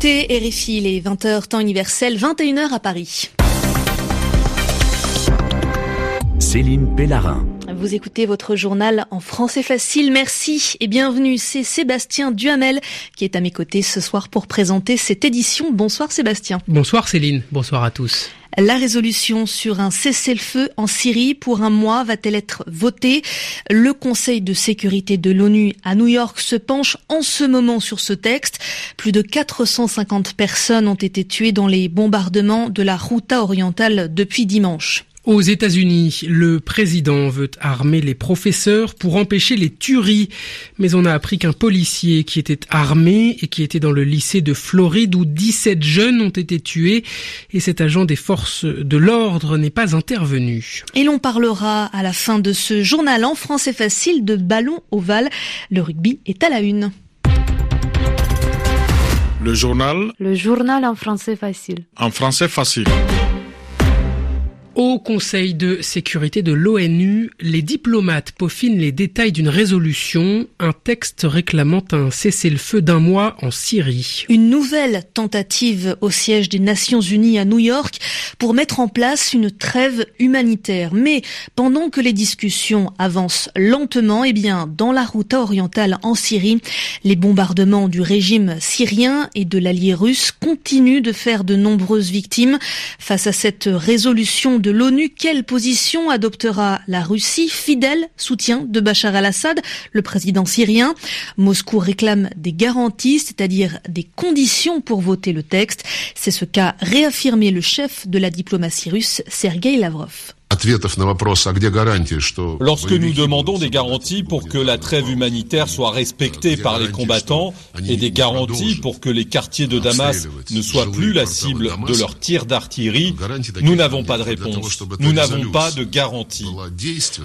écoutez RFI, les 20h temps universel, 21h à Paris. Céline Pellarin. Vous écoutez votre journal en français facile. Merci et bienvenue. C'est Sébastien Duhamel qui est à mes côtés ce soir pour présenter cette édition. Bonsoir Sébastien. Bonsoir Céline. Bonsoir à tous. La résolution sur un cessez-le-feu en Syrie pour un mois va-t-elle être votée? Le Conseil de sécurité de l'ONU à New York se penche en ce moment sur ce texte. Plus de 450 personnes ont été tuées dans les bombardements de la Routa orientale depuis dimanche. Aux États-Unis, le président veut armer les professeurs pour empêcher les tueries. Mais on a appris qu'un policier qui était armé et qui était dans le lycée de Floride où 17 jeunes ont été tués et cet agent des forces de l'ordre n'est pas intervenu. Et l'on parlera à la fin de ce journal en français facile de ballon ovale. Le rugby est à la une. Le journal. Le journal en français facile. En français facile. Au Conseil de sécurité de l'ONU, les diplomates peaufinent les détails d'une résolution, un texte réclamant un cessez-le-feu d'un mois en Syrie. Une nouvelle tentative au siège des Nations Unies à New York pour mettre en place une trêve humanitaire. Mais pendant que les discussions avancent lentement, eh bien, dans la route orientale en Syrie, les bombardements du régime syrien et de l'allié russe continuent de faire de nombreuses victimes. Face à cette résolution de de l'ONU, quelle position adoptera la Russie, fidèle soutien de Bachar al-Assad, le président syrien? Moscou réclame des garanties, c'est-à-dire des conditions pour voter le texte. C'est ce qu'a réaffirmé le chef de la diplomatie russe, Sergei Lavrov. Lorsque nous demandons des garanties pour que la trêve humanitaire soit respectée par les combattants et des garanties pour que les quartiers de Damas ne soient plus la cible de leurs tirs d'artillerie, nous n'avons pas de réponse. Nous n'avons pas de garantie.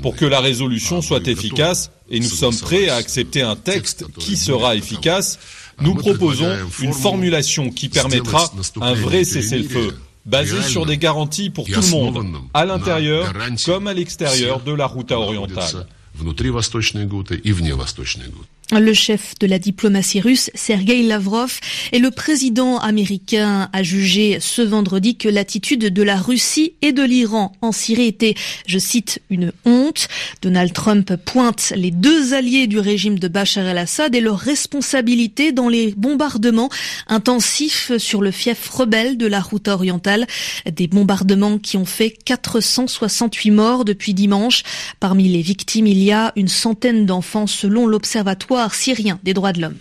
Pour que la résolution soit efficace, et nous sommes prêts à accepter un texte qui sera efficace, nous proposons une formulation qui permettra un vrai cessez-le-feu basé sur des garanties pour tout le monde, à l'intérieur comme à l'extérieur de la route orientale. Le chef de la diplomatie russe, Sergei Lavrov, et le président américain a jugé ce vendredi que l'attitude de la Russie et de l'Iran en Syrie était, je cite, une honte. Donald Trump pointe les deux alliés du régime de Bachar el-Assad et leur responsabilité dans les bombardements intensifs sur le fief rebelle de la route orientale. Des bombardements qui ont fait 468 morts depuis dimanche. Parmi les victimes, il y a une centaine d'enfants selon l'Observatoire syrien des droits de l'homme.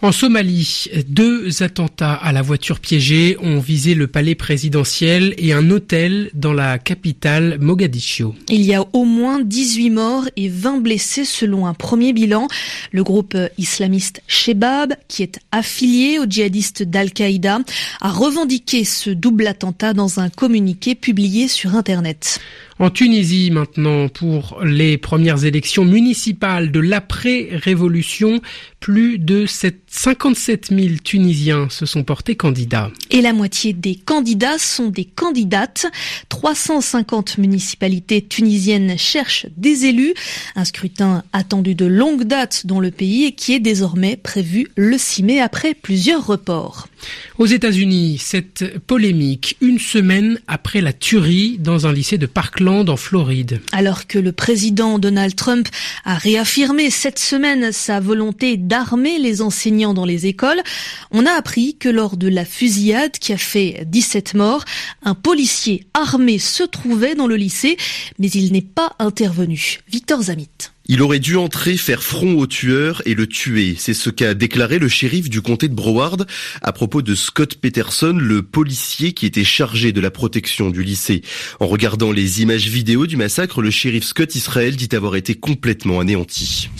En Somalie, deux attentats à la voiture piégée ont visé le palais présidentiel et un hôtel dans la capitale Mogadiscio. Il y a au moins 18 morts et 20 blessés selon un premier bilan. Le groupe islamiste Shebab, qui est affilié aux djihadistes d'Al-Qaïda, a revendiqué ce double attentat dans un communiqué publié sur Internet. En Tunisie maintenant, pour les premières élections municipales de l'après-révolution, plus de 57 000 Tunisiens se sont portés candidats. Et la moitié des candidats sont des candidates. 350 municipalités tunisiennes cherchent des élus. Un scrutin attendu de longue date dans le pays et qui est désormais prévu le 6 mai après plusieurs reports. Aux États-Unis, cette polémique une semaine après la tuerie dans un lycée de Parkland Alors que le président Donald Trump a réaffirmé cette semaine sa volonté d'armer les enseignants dans les écoles, on a appris que lors de la fusillade qui a fait 17 morts, un policier armé se trouvait dans le lycée, mais il n'est pas intervenu. Victor Zamit. Il aurait dû entrer, faire front au tueur et le tuer. C'est ce qu'a déclaré le shérif du comté de Broward à propos de Scott Peterson, le policier qui était chargé de la protection du lycée. En regardant les images vidéo du massacre, le shérif Scott Israel dit avoir été complètement anéanti.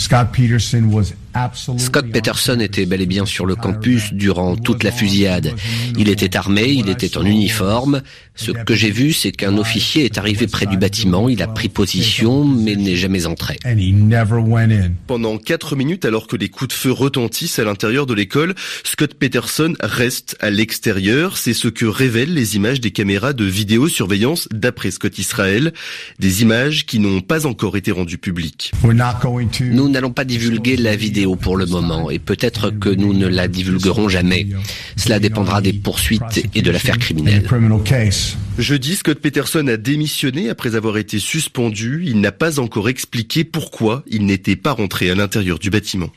Scott Peterson était bel et bien sur le campus durant toute la fusillade. Il était armé, il était en uniforme. Ce que j'ai vu, c'est qu'un officier est arrivé près du bâtiment, il a pris position, mais n'est jamais entré. Pendant quatre minutes, alors que les coups de feu retentissent à l'intérieur de l'école, Scott Peterson reste à l'extérieur. C'est ce que révèlent les images des caméras de vidéosurveillance d'après Scott Israël. Des images qui n'ont pas encore été rendues publiques. Nous n'allons pas divulguer la vidéo pour le moment et peut-être que nous ne la divulguerons jamais. Cela dépendra des poursuites et de l'affaire criminelle. Jeudi, Scott Peterson a démissionné après avoir été suspendu. Il n'a pas encore expliqué pourquoi il n'était pas rentré à l'intérieur du bâtiment.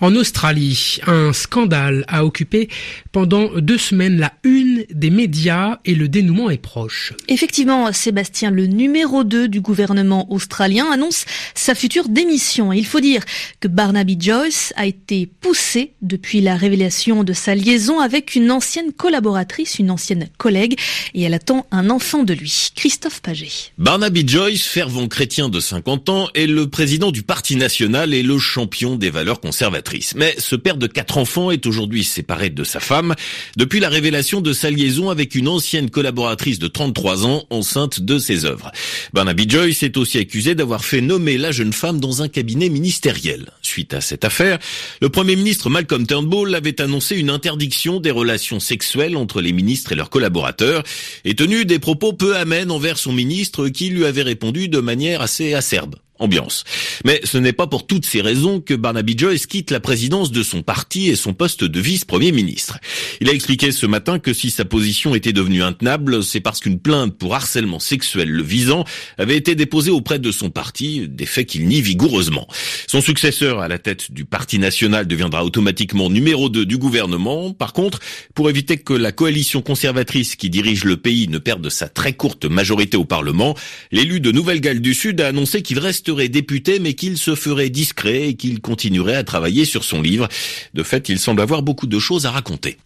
En Australie, un scandale a occupé pendant deux semaines la une des médias et le dénouement est proche. Effectivement, Sébastien, le numéro 2 du gouvernement australien annonce sa future démission. Il faut dire que Barnaby Joyce a été poussé depuis la révélation de sa liaison avec une ancienne collaboratrice, une ancienne collègue, et elle attend un enfant de lui. Christophe Paget. Barnaby Joyce, fervent chrétien de 50 ans, est le président du Parti national et le champion des valeurs conservatrices. Mais ce père de quatre enfants est aujourd'hui séparé de sa femme depuis la révélation de sa liaison avec une ancienne collaboratrice de 33 ans enceinte de ses œuvres. Barnaby Joyce est aussi accusé d'avoir fait nommer la jeune femme dans un cabinet ministériel. Suite à cette affaire, le premier ministre Malcolm Turnbull avait annoncé une interdiction des relations sexuelles entre les ministres et leurs collaborateurs et tenu des propos peu amènes envers son ministre qui lui avait répondu de manière assez acerbe ambiance. Mais ce n'est pas pour toutes ces raisons que Barnaby Joyce quitte la présidence de son parti et son poste de vice-premier ministre. Il a expliqué ce matin que si sa position était devenue intenable, c'est parce qu'une plainte pour harcèlement sexuel le visant avait été déposée auprès de son parti, des faits qu'il nie vigoureusement. Son successeur à la tête du Parti national deviendra automatiquement numéro 2 du gouvernement. Par contre, pour éviter que la coalition conservatrice qui dirige le pays ne perde sa très courte majorité au Parlement, l'élu de Nouvelle-Galles du Sud a annoncé qu'il reste député, mais qu'il se ferait discret et qu'il continuerait à travailler sur son livre. De fait, il semble avoir beaucoup de choses à raconter.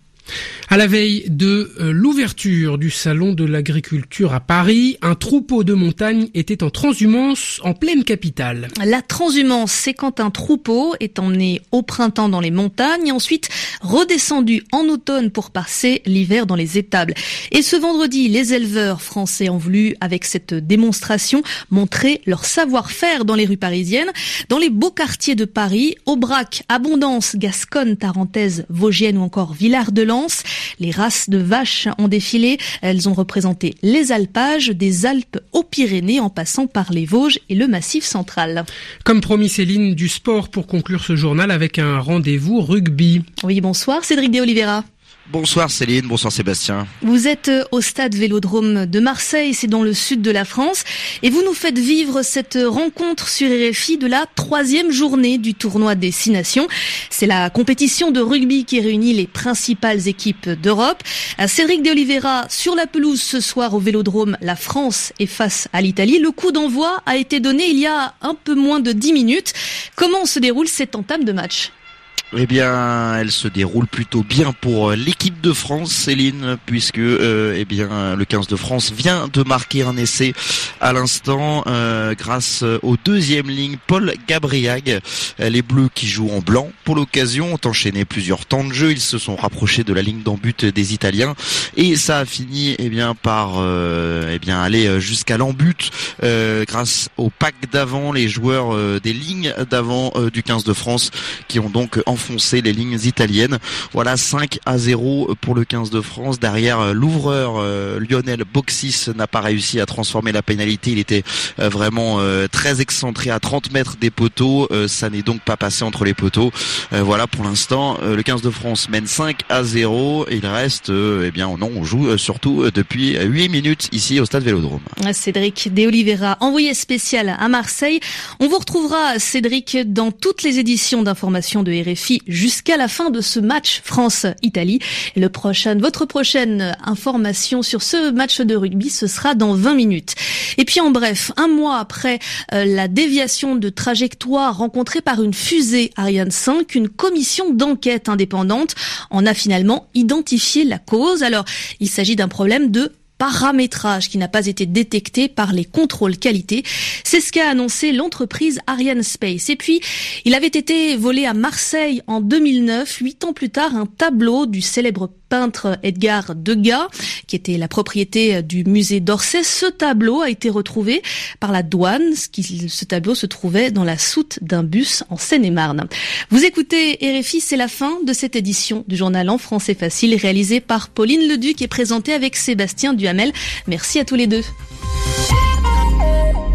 À la veille de euh, l'ouverture du salon de l'agriculture à Paris, un troupeau de montagne était en transhumance en pleine capitale. La transhumance, c'est quand un troupeau est emmené au printemps dans les montagnes et ensuite redescendu en automne pour passer l'hiver dans les étables. Et ce vendredi, les éleveurs français ont voulu, avec cette démonstration, montrer leur savoir-faire dans les rues parisiennes, dans les beaux quartiers de Paris, Aubrac, Abondance, Gasconne, Tarentaise, Vosgienne ou encore Villard Les races de vaches ont défilé. Elles ont représenté les alpages des Alpes aux Pyrénées en passant par les Vosges et le Massif central. Comme promis Céline, du sport pour conclure ce journal avec un rendez-vous rugby. Oui, bonsoir Cédric de Oliveira. Bonsoir Céline, bonsoir Sébastien. Vous êtes euh, au stade Vélodrome de Marseille, c'est dans le sud de la France, et vous nous faites vivre cette rencontre sur RFI de la troisième journée du tournoi des Six Nations. C'est la compétition de rugby qui réunit les principales équipes d'Europe. Cédric de Oliveira, sur la pelouse ce soir au Vélodrome, la France est face à l'Italie. Le coup d'envoi a été donné il y a un peu moins de dix minutes. Comment se déroule cette entame de match? Eh bien, elle se déroule plutôt bien pour euh, l'équipe de France, Céline, puisque euh, eh bien le 15 de France vient de marquer un essai à l'instant euh, grâce au deuxième ligne Paul Gabriag. Les Bleus qui jouent en blanc pour l'occasion ont enchaîné plusieurs temps de jeu. Ils se sont rapprochés de la ligne d'en but des Italiens et ça a fini eh bien par eh bien aller jusqu'à l'embut grâce au pack d'avant, les joueurs des lignes d'avant du 15 de France qui ont donc en enfoncer les lignes italiennes. Voilà 5 à 0 pour le 15 de France. Derrière euh, l'ouvreur euh, Lionel Boxis n'a pas réussi à transformer la pénalité. Il était euh, vraiment très excentré à 30 mètres des poteaux. ça n'est donc pas passé entre les poteaux. voilà pour l'instant le 15 de France mène 5 à 0. Il reste eh bien non on joue surtout depuis 8 minutes ici au stade Vélodrome. Cédric De Oliveira, envoyé spécial à Marseille. On vous retrouvera Cédric dans toutes les éditions d'information de RFI jusqu'à la fin de ce match France-Italie. Le prochain, votre prochaine information sur ce match de rugby, ce sera dans 20 minutes. Et puis en bref, un mois après euh, la déviation de trajectoire rencontrée par une fusée Ariane 5, une commission d'enquête indépendante en a finalement identifié la cause. Alors, il s'agit d'un problème de paramétrage qui n'a pas été détecté par les contrôles qualité. C'est ce qu'a annoncé l'entreprise Ariane Space. Et puis, il avait été volé à Marseille en 2009, huit ans plus tard, un tableau du célèbre peintre Edgar Degas, qui était la propriété du musée d'Orsay. Ce tableau a été retrouvé par la douane. Ce tableau se trouvait dans la soute d'un bus en Seine-et-Marne. Vous écoutez RFI, c'est la fin de cette édition du journal en français facile réalisé par Pauline Leduc et présenté avec Sébastien Duhamel. Merci à tous les deux.